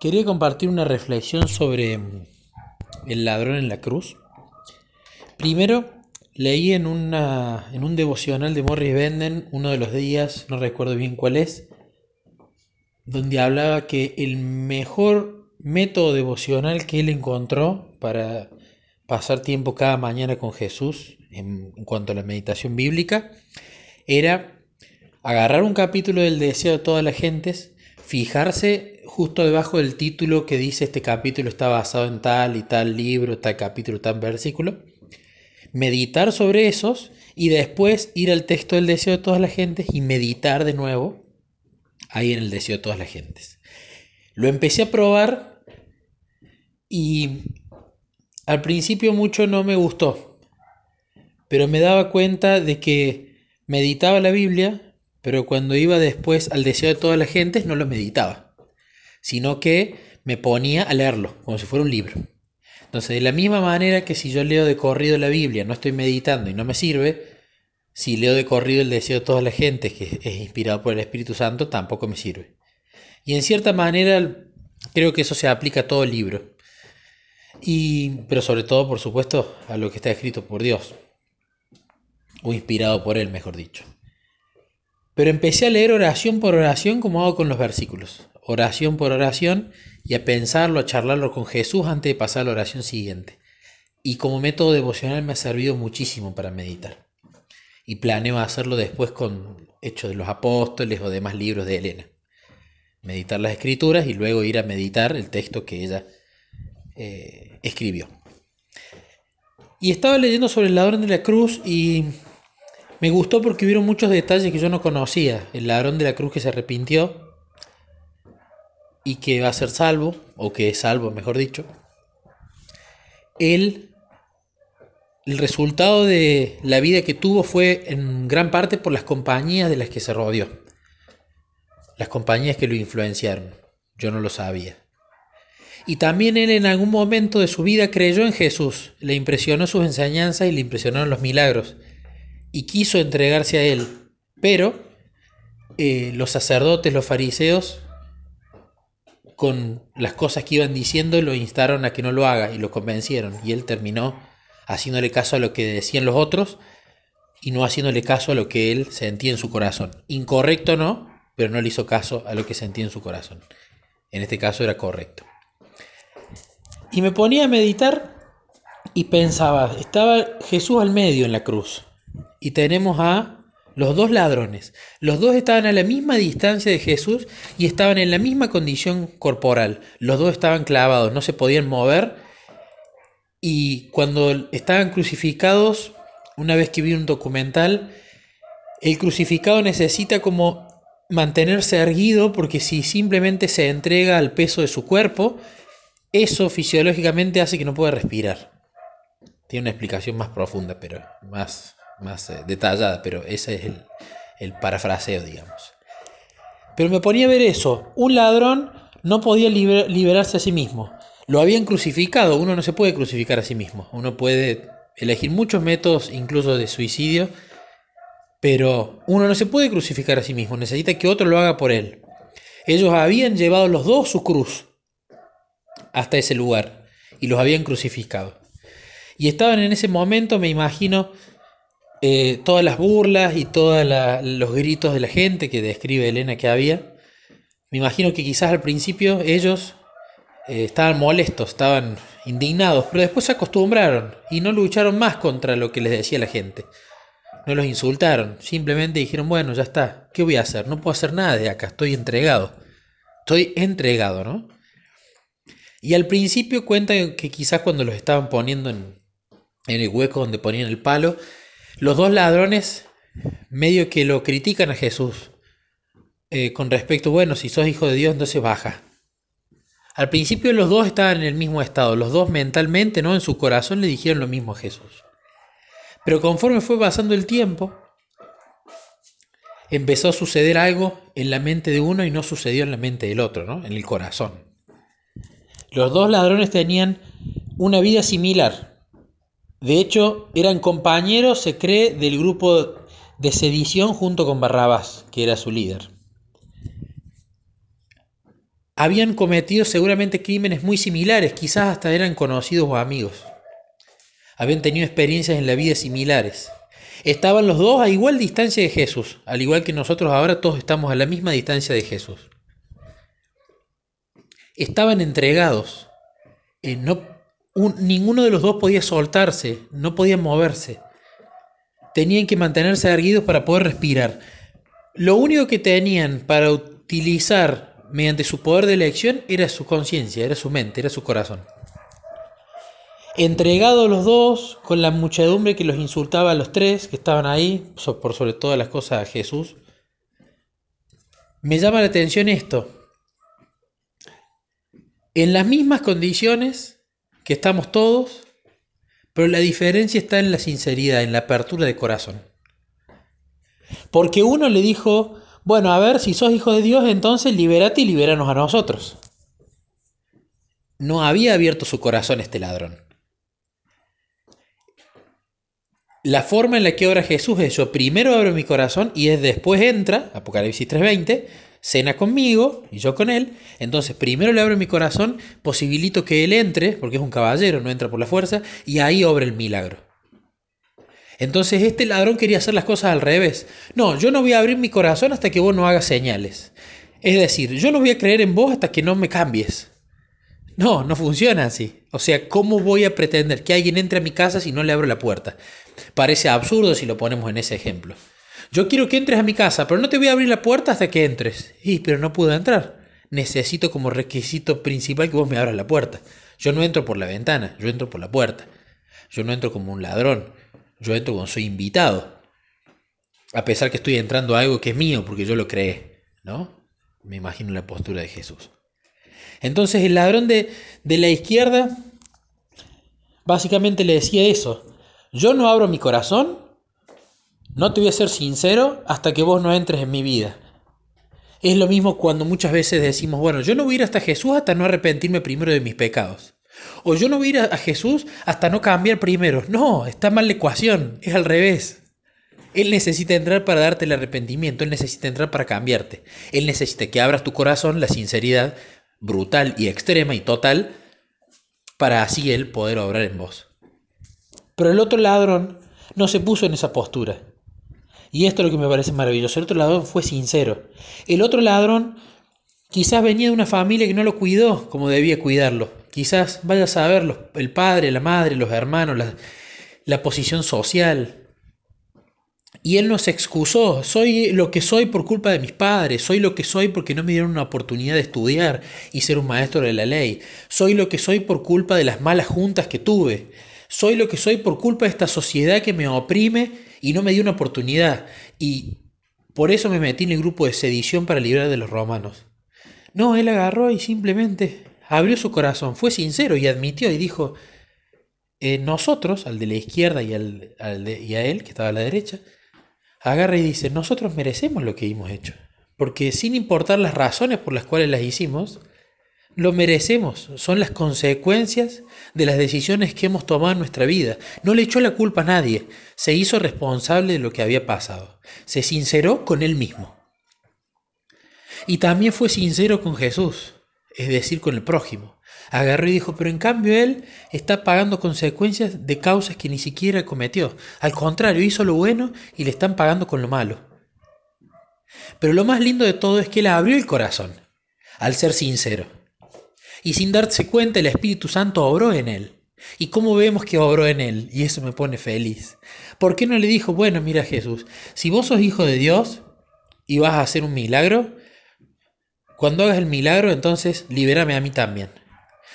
quería compartir una reflexión sobre el ladrón en la cruz. Primero, leí en, una, en un devocional de Morris Benden uno de los días, no recuerdo bien cuál es, donde hablaba que el mejor método devocional que él encontró para pasar tiempo cada mañana con Jesús en cuanto a la meditación bíblica era agarrar un capítulo del deseo de todas las gentes, fijarse justo debajo del título que dice este capítulo está basado en tal y tal libro, tal capítulo, tal versículo, meditar sobre esos y después ir al texto del deseo de todas las gentes y meditar de nuevo ahí en el deseo de todas las gentes. Lo empecé a probar y al principio mucho no me gustó, pero me daba cuenta de que meditaba la Biblia, pero cuando iba después al deseo de todas las gentes no lo meditaba, sino que me ponía a leerlo, como si fuera un libro. Entonces, de la misma manera que si yo leo de corrido la Biblia, no estoy meditando y no me sirve, si leo de corrido el deseo de toda la gente, que es inspirado por el Espíritu Santo, tampoco me sirve. Y en cierta manera creo que eso se aplica a todo libro. Y, pero sobre todo, por supuesto, a lo que está escrito por Dios. O inspirado por Él, mejor dicho. Pero empecé a leer oración por oración como hago con los versículos. Oración por oración y a pensarlo, a charlarlo con Jesús antes de pasar a la oración siguiente. Y como método devocional me ha servido muchísimo para meditar y planeo hacerlo después con Hechos de los Apóstoles o demás libros de Elena. Meditar las escrituras y luego ir a meditar el texto que ella eh, escribió. Y estaba leyendo sobre el ladrón de la cruz y me gustó porque hubieron muchos detalles que yo no conocía. El ladrón de la cruz que se arrepintió y que va a ser salvo, o que es salvo, mejor dicho. Él el resultado de la vida que tuvo fue en gran parte por las compañías de las que se rodeó. Las compañías que lo influenciaron. Yo no lo sabía. Y también él en algún momento de su vida creyó en Jesús, le impresionó sus enseñanzas y le impresionaron los milagros. Y quiso entregarse a él. Pero eh, los sacerdotes, los fariseos, con las cosas que iban diciendo, lo instaron a que no lo haga y lo convencieron. Y él terminó haciéndole caso a lo que decían los otros y no haciéndole caso a lo que él sentía en su corazón. Incorrecto no, pero no le hizo caso a lo que sentía en su corazón. En este caso era correcto. Y me ponía a meditar y pensaba, estaba Jesús al medio en la cruz y tenemos a los dos ladrones. Los dos estaban a la misma distancia de Jesús y estaban en la misma condición corporal. Los dos estaban clavados, no se podían mover y cuando estaban crucificados, una vez que vi un documental, el crucificado necesita como mantenerse erguido porque si simplemente se entrega al peso de su cuerpo, eso fisiológicamente hace que no pueda respirar. Tiene una explicación más profunda, pero más, más eh, detallada, pero ese es el, el parafraseo, digamos. Pero me ponía a ver eso. Un ladrón no podía liberarse a sí mismo lo habían crucificado. Uno no se puede crucificar a sí mismo. Uno puede elegir muchos métodos, incluso de suicidio, pero uno no se puede crucificar a sí mismo. Necesita que otro lo haga por él. Ellos habían llevado los dos su cruz hasta ese lugar y los habían crucificado. Y estaban en ese momento, me imagino, eh, todas las burlas y todos los gritos de la gente que describe Elena que había. Me imagino que quizás al principio ellos eh, estaban molestos, estaban indignados, pero después se acostumbraron y no lucharon más contra lo que les decía la gente. No los insultaron, simplemente dijeron, bueno, ya está, ¿qué voy a hacer? No puedo hacer nada de acá, estoy entregado. Estoy entregado, ¿no? Y al principio cuentan que quizás cuando los estaban poniendo en, el hueco donde ponían el palo, los dos ladrones medio que lo critican a Jesús eh, con respecto, bueno, si sos hijo de Dios, entonces baja. Al principio los dos estaban en el mismo estado, los dos mentalmente, ¿no? En su corazón le dijeron lo mismo a Jesús. Pero conforme fue pasando el tiempo, empezó a suceder algo en la mente de uno y no sucedió en la mente del otro, ¿no? En el corazón. Los dos ladrones tenían una vida similar. De hecho, eran compañeros, se cree, del grupo de sedición junto con Barrabás, que era su líder. habían cometido seguramente crímenes muy similares, quizás hasta eran conocidos o amigos. Habían tenido experiencias en la vida similares. Estaban los dos a igual distancia de Jesús, al igual que nosotros ahora todos estamos a la misma distancia de Jesús. Estaban entregados. Eh, no, ninguno de los dos podía soltarse, no podía moverse. Tenían que mantenerse erguidos para poder respirar. Lo único que tenían para utilizar mediante su poder de elección era su conciencia, era su mente, era su corazón. Entregados los dos, con la muchedumbre que los insultaba a los tres que estaban ahí, por sobre todas las cosas a Jesús, me llama la atención esto. En las mismas condiciones que estamos todos, pero la diferencia está en la sinceridad, en la apertura de corazón. Porque uno le dijo, bueno, a ver, si sos hijo de Dios, entonces libérate y libéranos a nosotros. No había abierto su corazón este ladrón. La forma en la que obra Jesús es yo primero abro mi corazón y es después entra, Apocalipsis 3:20, cena conmigo y yo con él. Entonces primero le abro mi corazón, posibilito que él entre, porque es un caballero, no entra por la fuerza, y ahí obra el milagro. Entonces este ladrón quería hacer las cosas al revés. No, yo no voy a abrir mi corazón hasta que vos no hagas señales. Es decir, yo no voy a creer en vos hasta que no me cambies. No, no funciona así. O sea, ¿cómo voy a pretender que alguien entre a mi casa si no le abro la puerta? Parece absurdo si lo ponemos en ese ejemplo. Yo quiero que entres a mi casa, pero no te voy a abrir la puerta hasta que entres. Y, pero no puedo entrar. Necesito como requisito principal que vos me abras la puerta. Yo no entro por la ventana, yo entro por la puerta. Yo no entro como un ladrón, yo entro cuando soy invitado. A pesar que estoy entrando a algo que es mío porque yo lo creé, ¿no? Me imagino la postura de Jesús. Entonces el ladrón de, de la izquierda básicamente le decía eso. Yo no abro mi corazón, no te voy a ser sincero hasta que vos no entres en mi vida. Es lo mismo cuando muchas veces decimos, bueno, yo no voy a ir hasta Jesús hasta no arrepentirme primero de mis pecados. O yo no voy a ir a Jesús hasta no cambiar primero. No, está mal la ecuación, es al revés. Él necesita entrar para darte el arrepentimiento, Él necesita entrar para cambiarte. Él necesita que abras tu corazón, la sinceridad brutal y extrema y total, para así Él poder obrar en vos. Pero el otro ladrón no se puso en esa postura. Y esto es lo que me parece maravilloso. El otro ladrón fue sincero. El otro ladrón quizás venía de una familia que no lo cuidó como debía cuidarlo. Quizás vaya a saberlo, el padre, la madre, los hermanos, la, la posición social. Y él no se excusó, soy lo que soy por culpa de mis padres, soy lo que soy porque no me dieron una oportunidad de estudiar y ser un maestro de la ley, soy lo que soy por culpa de las malas juntas que tuve, soy lo que soy por culpa de esta sociedad que me oprime y no me dio una oportunidad. Y por eso me metí en el grupo de sedición para librar de los romanos. No, él agarró y simplemente abrió su corazón, fue sincero y admitió y dijo, eh, nosotros, al de la izquierda y, al, y a él, que estaba a la derecha, agarra y dice, nosotros merecemos lo que hemos hecho. Porque sin importar las razones por las cuales las hicimos, lo merecemos, son las consecuencias de las decisiones que hemos tomado en nuestra vida. No le echó la culpa a nadie, se hizo responsable de lo que había pasado, se sinceró con él mismo. Y también fue sincero con Jesús, es decir, con el prójimo. Agarró y dijo, pero en cambio él está pagando consecuencias de causas que ni siquiera cometió. Al contrario, hizo lo bueno y le están pagando con lo malo. Pero lo más lindo de todo es que él abrió el corazón, al ser sincero y sin darse cuenta el Espíritu Santo obró en él. ¿Y cómo vemos que obró en él? Y eso me pone feliz. ¿Por qué no le dijo, bueno, mira Jesús, si vos sos hijo de Dios y vas a hacer un milagro, cuando hagas el milagro entonces libérame a mí también?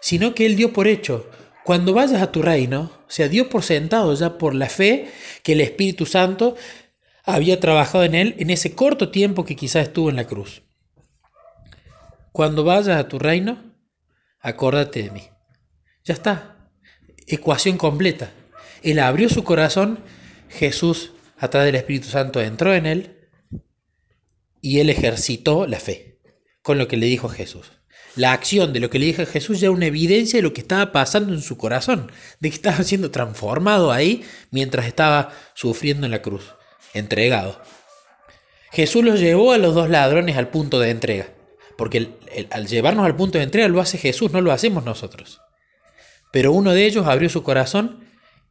Sino que él dio por hecho, cuando vayas a tu reino, o sea, dio por sentado ya por la fe que el Espíritu Santo había trabajado en él en ese corto tiempo que quizás estuvo en la cruz. Cuando vayas a tu reino, Acórdate de mí. Ya está. Ecuación completa. Él abrió su corazón, Jesús a través del Espíritu Santo entró en él y él ejercitó la fe con lo que le dijo Jesús. La acción de lo que le dijo Jesús ya era una evidencia de lo que estaba pasando en su corazón, de que estaba siendo transformado ahí mientras estaba sufriendo en la cruz, entregado. Jesús los llevó a los dos ladrones al punto de entrega Porque al llevarnos al punto de entrega lo hace Jesús, no lo hacemos nosotros. Pero uno de ellos abrió su corazón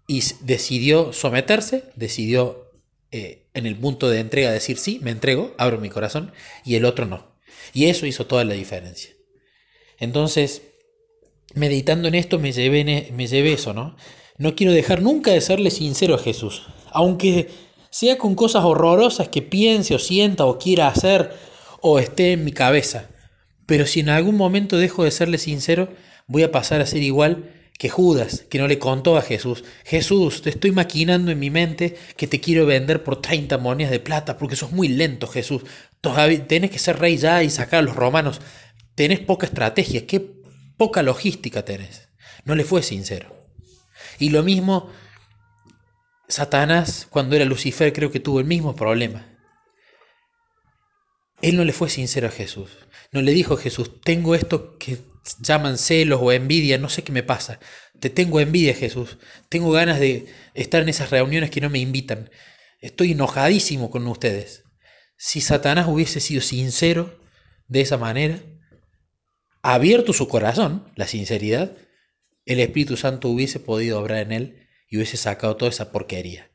y decidió someterse, decidió eh, en el punto de entrega decir sí, me entrego, abro mi corazón, y el otro no. Y eso hizo toda la diferencia. Entonces, meditando en esto me llevé, me llevé eso, ¿no? No quiero dejar nunca de serle sincero a Jesús, aunque sea con cosas horrorosas que piense o sienta o quiera hacer o esté en mi cabeza. Pero si en algún momento dejo de serle sincero, voy a pasar a ser igual que Judas, que no le contó a Jesús, Jesús, te estoy maquinando en mi mente que te quiero vender por 30 monedas de plata, porque sos muy lento, Jesús. Todavía tenés que ser rey ya y sacar a los romanos. Tenés poca estrategia, qué poca logística tenés. No le fue sincero. Y lo mismo Satanás, cuando era Lucifer, creo que tuvo el mismo problema. Él no le fue sincero a Jesús. No le dijo a Jesús, tengo esto que llaman celos o envidia, no sé qué me pasa. Te tengo envidia, Jesús. Tengo ganas de estar en esas reuniones que no me invitan. Estoy enojadísimo con ustedes. Si Satanás hubiese sido sincero de esa manera, abierto su corazón, la sinceridad, el Espíritu Santo hubiese podido obrar en él y hubiese sacado toda esa porquería.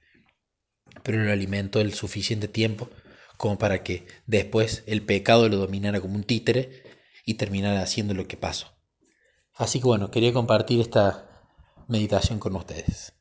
Pero lo alimentó el suficiente tiempo como para que después el pecado lo dominara como un títere y terminara haciendo lo que pasó. Así que bueno, quería compartir esta meditación con ustedes.